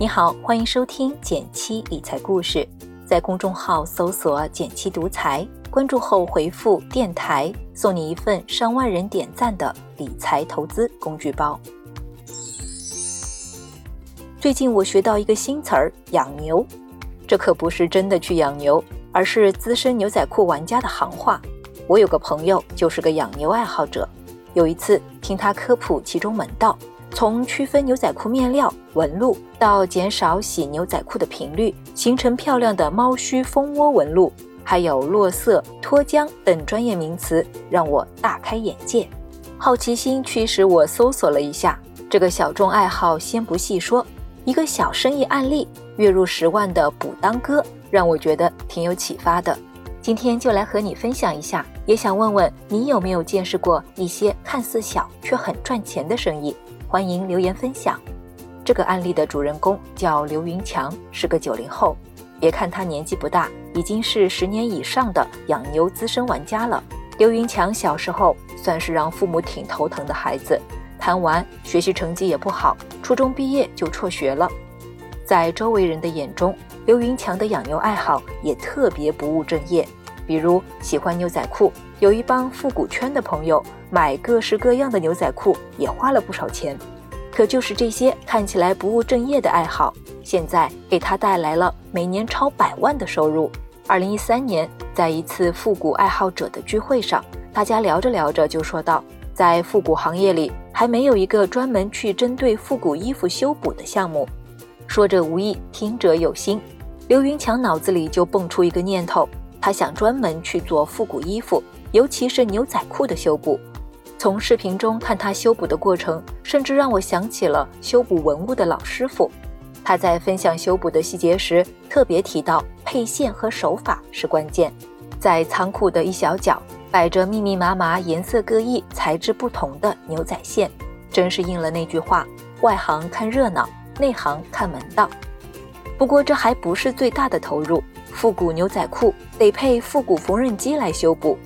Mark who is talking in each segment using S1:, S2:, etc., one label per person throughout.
S1: 你好，欢迎收听减七理财故事，在公众号搜索“减七独裁，关注后回复“电台”，送你一份上万人点赞的理财投资工具包。最近我学到一个新词儿“养牛”，这可不是真的去养牛，而是资深牛仔裤玩家的行话。我有个朋友就是个养牛爱好者，有一次听他科普其中门道。从区分牛仔裤面料、纹路，到减少洗牛仔裤的频率，形成漂亮的猫须蜂窝纹路，还有落色、脱浆等专业名词，让我大开眼界。好奇心驱使我搜索了一下这个小众爱好，先不细说，一个小生意案例，月入十万的补当哥，让我觉得挺有启发的。今天就来和你分享一下，也想问问你有没有见识过一些看似小却很赚钱的生意。欢迎留言分享。这个案例的主人公叫刘云强，是个九零后。别看他年纪不大，已经是十年以上的养牛资深玩家了。刘云强小时候算是让父母挺头疼的孩子，贪玩，学习成绩也不好，初中毕业就辍学了。在周围人的眼中，刘云强的养牛爱好也特别不务正业，比如喜欢牛仔裤，有一帮复古圈的朋友。买各式各样的牛仔裤也花了不少钱，可就是这些看起来不务正业的爱好，现在给他带来了每年超百万的收入。二零一三年，在一次复古爱好者的聚会上，大家聊着聊着就说到，在复古行业里还没有一个专门去针对复古衣服修补的项目。说者无意，听者有心，刘云强脑子里就蹦出一个念头，他想专门去做复古衣服，尤其是牛仔裤的修补。从视频中看他修补的过程，甚至让我想起了修补文物的老师傅。他在分享修补的细节时，特别提到配线和手法是关键。在仓库的一小角摆着密密麻麻、颜色各异、材质不同的牛仔线，真是应了那句话：外行看热闹，内行看门道。不过这还不是最大的投入，复古牛仔裤得配复古缝纫机来修补。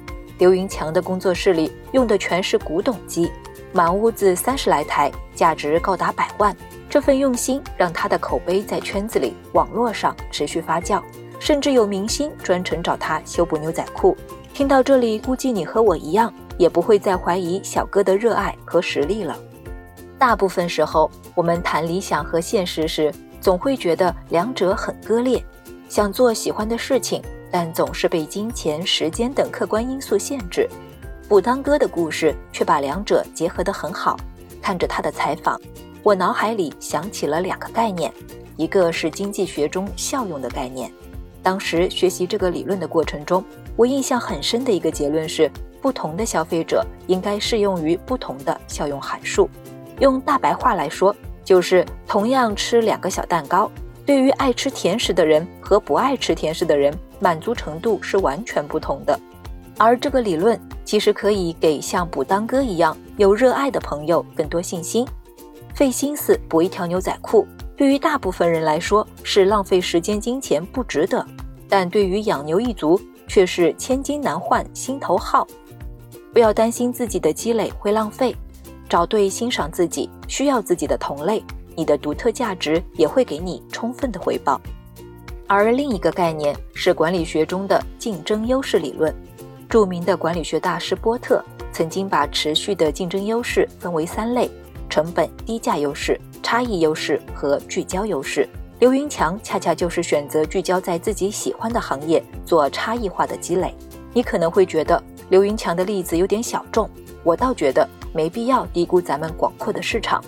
S1: 刘云强的工作室里用的全是古董机，满屋子三十来台，价值高达百万。这份用心让他的口碑在圈子里、网络上持续发酵，甚至有明星专程找他修补牛仔裤。听到这里，估计你和我一样，也不会再怀疑小哥的热爱和实力了。大部分时候，我们谈理想和现实时，总会觉得两者很割裂，想做喜欢的事情。但总是被金钱、时间等客观因素限制。补当哥的故事却把两者结合得很好。看着他的采访，我脑海里想起了两个概念，一个是经济学中效用的概念。当时学习这个理论的过程中，我印象很深的一个结论是：不同的消费者应该适用于不同的效用函数。用大白话来说，就是同样吃两个小蛋糕，对于爱吃甜食的人和不爱吃甜食的人。满足程度是完全不同的，而这个理论其实可以给像补当哥一样有热爱的朋友更多信心。费心思补一条牛仔裤，对于大部分人来说是浪费时间金钱不值得，但对于养牛一族却是千金难换心头好。不要担心自己的积累会浪费，找对欣赏自己、需要自己的同类，你的独特价值也会给你充分的回报。而另一个概念是管理学中的竞争优势理论。著名的管理学大师波特曾经把持续的竞争优势分为三类：成本低价优势、差异优势和聚焦优势。刘云强恰恰就是选择聚焦在自己喜欢的行业，做差异化的积累。你可能会觉得刘云强的例子有点小众，我倒觉得没必要低估咱们广阔的市场。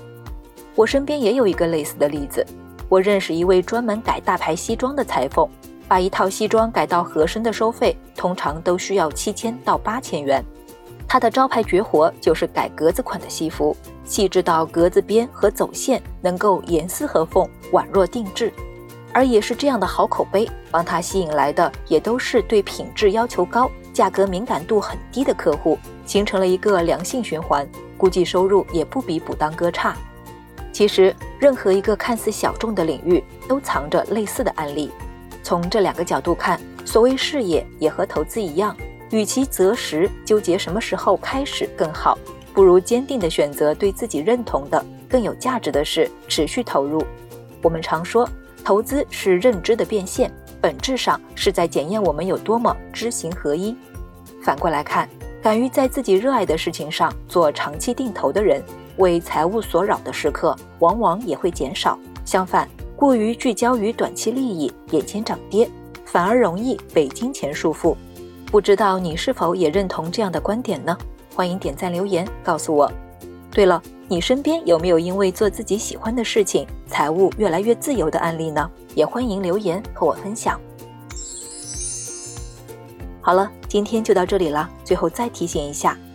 S1: 我身边也有一个类似的例子。我认识一位专门改大牌西装的裁缝，把一套西装改到合身的收费通常都需要七千到八千元。他的招牌绝活就是改格子款的西服，细致到格子边和走线能够严丝合缝、宛若定制。而也是这样的好口碑，帮他吸引来的也都是对品质要求高、价格敏感度很低的客户，形成了一个良性循环，估计收入也不比补当哥差。其实，任何一个看似小众的领域都藏着类似的案例。从这两个角度看，所谓事业也和投资一样，与其择时纠结什么时候开始更好，不如坚定地选择对自己认同的、更有价值的事，持续投入。我们常说，投资是认知的变现，本质上是在检验我们有多么知行合一。反过来看，敢于在自己热爱的事情上做长期定投的人，为财务所扰的时刻往往也会减少。相反，过于聚焦于短期利益、眼前涨跌，反而容易被金钱束缚。不知道你是否也认同这样的观点呢？欢迎点赞留言告诉我。对了，你身边有没有因为做自己喜欢的事情，财务越来越自由的案例呢？也欢迎留言和我分享。好了，今天就到这里了。最后再提醒一下，